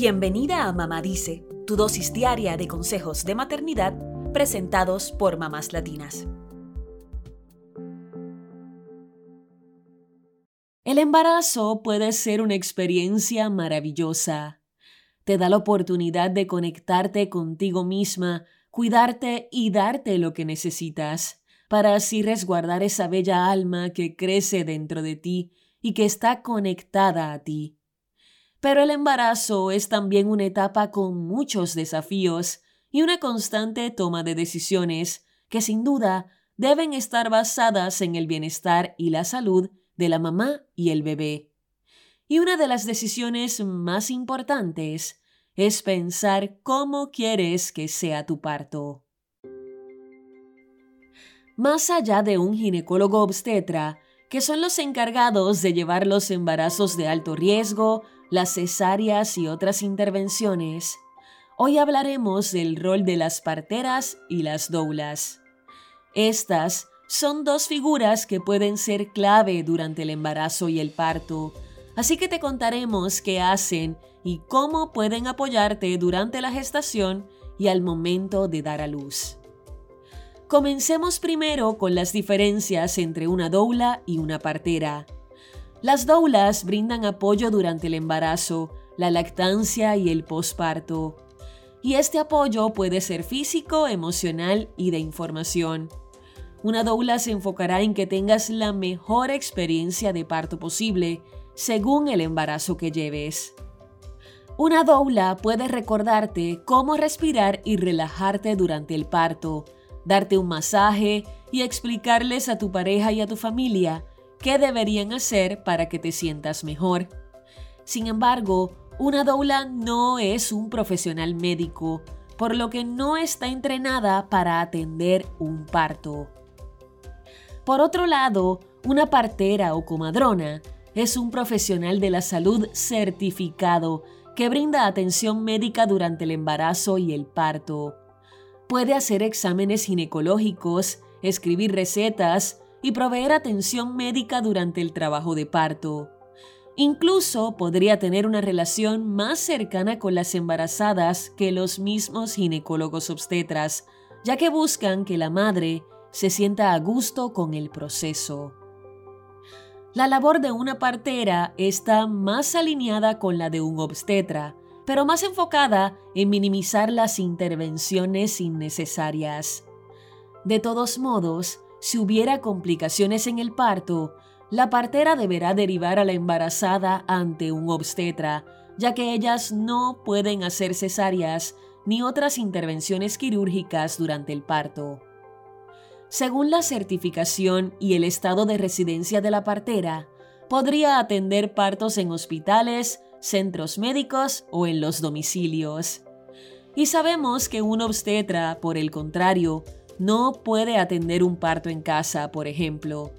Bienvenida a Mamá Dice, tu dosis diaria de consejos de maternidad presentados por mamás latinas. El embarazo puede ser una experiencia maravillosa. Te da la oportunidad de conectarte contigo misma, cuidarte y darte lo que necesitas, para así resguardar esa bella alma que crece dentro de ti y que está conectada a ti. Pero el embarazo es también una etapa con muchos desafíos y una constante toma de decisiones que sin duda deben estar basadas en el bienestar y la salud de la mamá y el bebé. Y una de las decisiones más importantes es pensar cómo quieres que sea tu parto. Más allá de un ginecólogo obstetra, que son los encargados de llevar los embarazos de alto riesgo, las cesáreas y otras intervenciones, hoy hablaremos del rol de las parteras y las doulas. Estas son dos figuras que pueden ser clave durante el embarazo y el parto, así que te contaremos qué hacen y cómo pueden apoyarte durante la gestación y al momento de dar a luz. Comencemos primero con las diferencias entre una doula y una partera. Las doulas brindan apoyo durante el embarazo, la lactancia y el posparto. Y este apoyo puede ser físico, emocional y de información. Una doula se enfocará en que tengas la mejor experiencia de parto posible según el embarazo que lleves. Una doula puede recordarte cómo respirar y relajarte durante el parto, darte un masaje y explicarles a tu pareja y a tu familia qué deberían hacer para que te sientas mejor. Sin embargo, una doula no es un profesional médico, por lo que no está entrenada para atender un parto. Por otro lado, una partera o comadrona es un profesional de la salud certificado que brinda atención médica durante el embarazo y el parto. Puede hacer exámenes ginecológicos, escribir recetas y proveer atención médica durante el trabajo de parto. Incluso podría tener una relación más cercana con las embarazadas que los mismos ginecólogos obstetras, ya que buscan que la madre se sienta a gusto con el proceso. La labor de una partera está más alineada con la de un obstetra, pero más enfocada en minimizar las intervenciones innecesarias. De todos modos, si hubiera complicaciones en el parto, la partera deberá derivar a la embarazada ante un obstetra, ya que ellas no pueden hacer cesáreas ni otras intervenciones quirúrgicas durante el parto. Según la certificación y el estado de residencia de la partera, podría atender partos en hospitales, centros médicos o en los domicilios. Y sabemos que un obstetra, por el contrario, no puede atender un parto en casa, por ejemplo.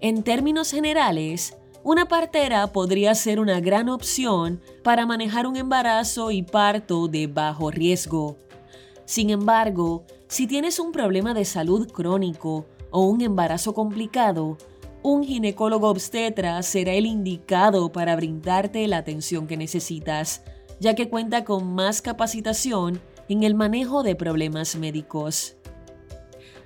En términos generales, una partera podría ser una gran opción para manejar un embarazo y parto de bajo riesgo. Sin embargo, si tienes un problema de salud crónico o un embarazo complicado, un ginecólogo obstetra será el indicado para brindarte la atención que necesitas, ya que cuenta con más capacitación en el manejo de problemas médicos.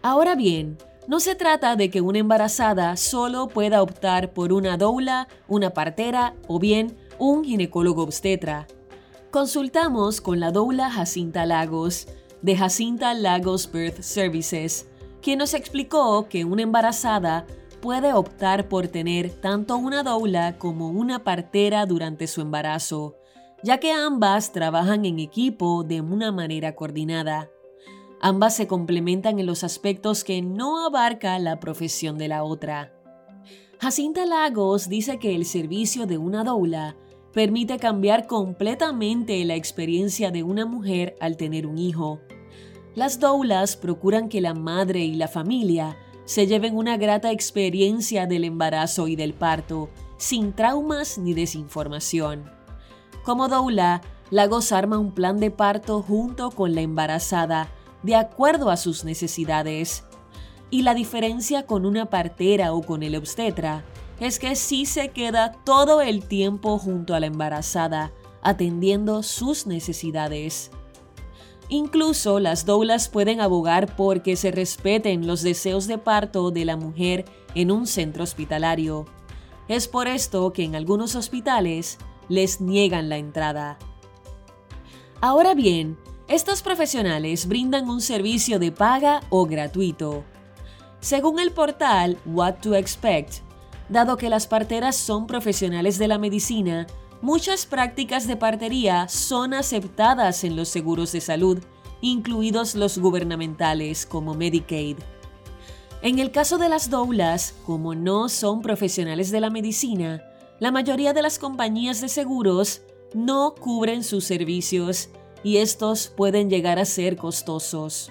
Ahora bien, no se trata de que una embarazada solo pueda optar por una doula, una partera o bien un ginecólogo obstetra. Consultamos con la doula Jacinta Lagos, de Jacinta Lagos Birth Services, quien nos explicó que una embarazada puede optar por tener tanto una doula como una partera durante su embarazo, ya que ambas trabajan en equipo de una manera coordinada. Ambas se complementan en los aspectos que no abarca la profesión de la otra. Jacinta Lagos dice que el servicio de una doula permite cambiar completamente la experiencia de una mujer al tener un hijo. Las doulas procuran que la madre y la familia se lleven una grata experiencia del embarazo y del parto, sin traumas ni desinformación. Como doula, Lagos arma un plan de parto junto con la embarazada, de acuerdo a sus necesidades. Y la diferencia con una partera o con el obstetra es que sí se queda todo el tiempo junto a la embarazada, atendiendo sus necesidades. Incluso las doulas pueden abogar por que se respeten los deseos de parto de la mujer en un centro hospitalario. Es por esto que en algunos hospitales les niegan la entrada. Ahora bien, estos profesionales brindan un servicio de paga o gratuito. Según el portal What to Expect, dado que las parteras son profesionales de la medicina, muchas prácticas de partería son aceptadas en los seguros de salud, incluidos los gubernamentales como Medicaid. En el caso de las doulas, como no son profesionales de la medicina, la mayoría de las compañías de seguros no cubren sus servicios y estos pueden llegar a ser costosos.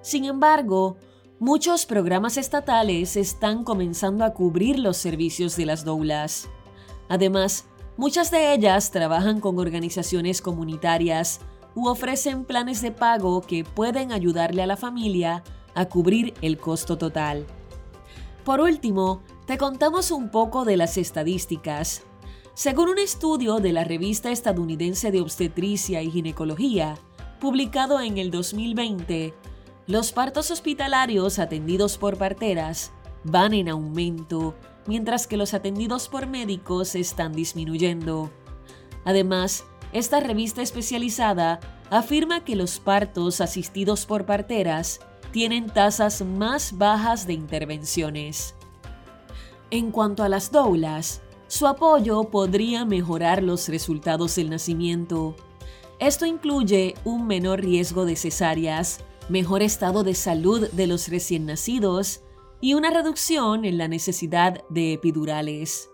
Sin embargo, muchos programas estatales están comenzando a cubrir los servicios de las doulas. Además, muchas de ellas trabajan con organizaciones comunitarias u ofrecen planes de pago que pueden ayudarle a la familia a cubrir el costo total. Por último, te contamos un poco de las estadísticas. Según un estudio de la revista estadounidense de obstetricia y ginecología, publicado en el 2020, los partos hospitalarios atendidos por parteras van en aumento, mientras que los atendidos por médicos están disminuyendo. Además, esta revista especializada afirma que los partos asistidos por parteras tienen tasas más bajas de intervenciones. En cuanto a las doulas, su apoyo podría mejorar los resultados del nacimiento. Esto incluye un menor riesgo de cesáreas, mejor estado de salud de los recién nacidos y una reducción en la necesidad de epidurales.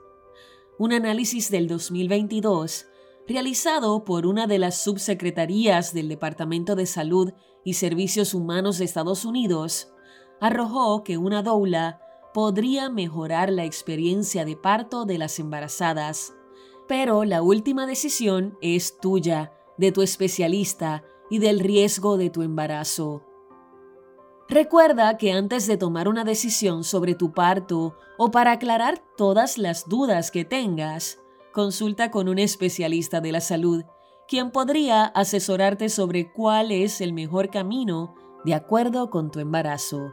Un análisis del 2022 realizado por una de las subsecretarías del Departamento de Salud y Servicios Humanos de Estados Unidos, arrojó que una doula podría mejorar la experiencia de parto de las embarazadas. Pero la última decisión es tuya, de tu especialista y del riesgo de tu embarazo. Recuerda que antes de tomar una decisión sobre tu parto o para aclarar todas las dudas que tengas, consulta con un especialista de la salud, quien podría asesorarte sobre cuál es el mejor camino de acuerdo con tu embarazo.